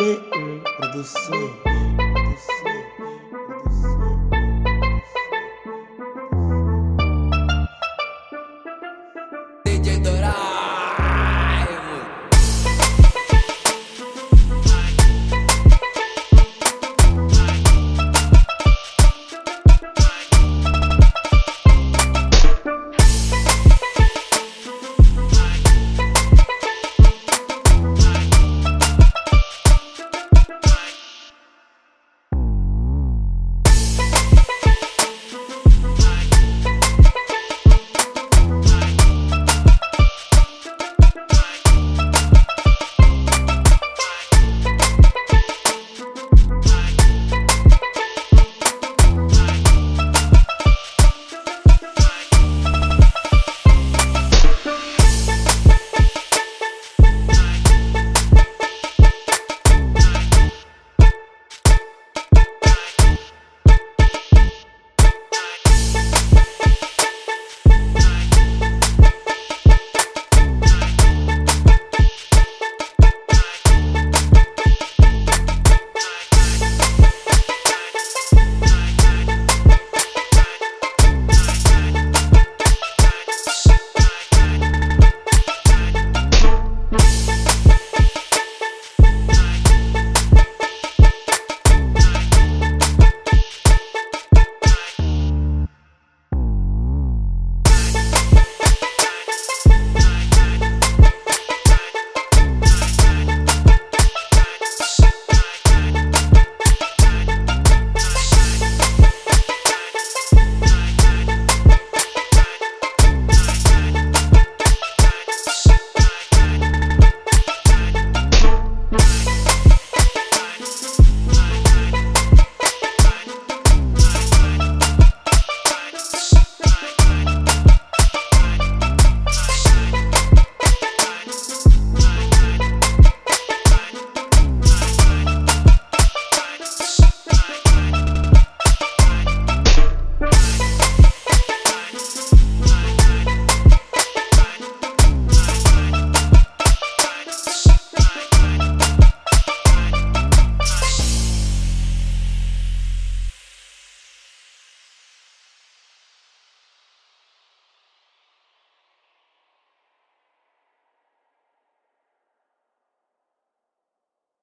BE hum, Produções.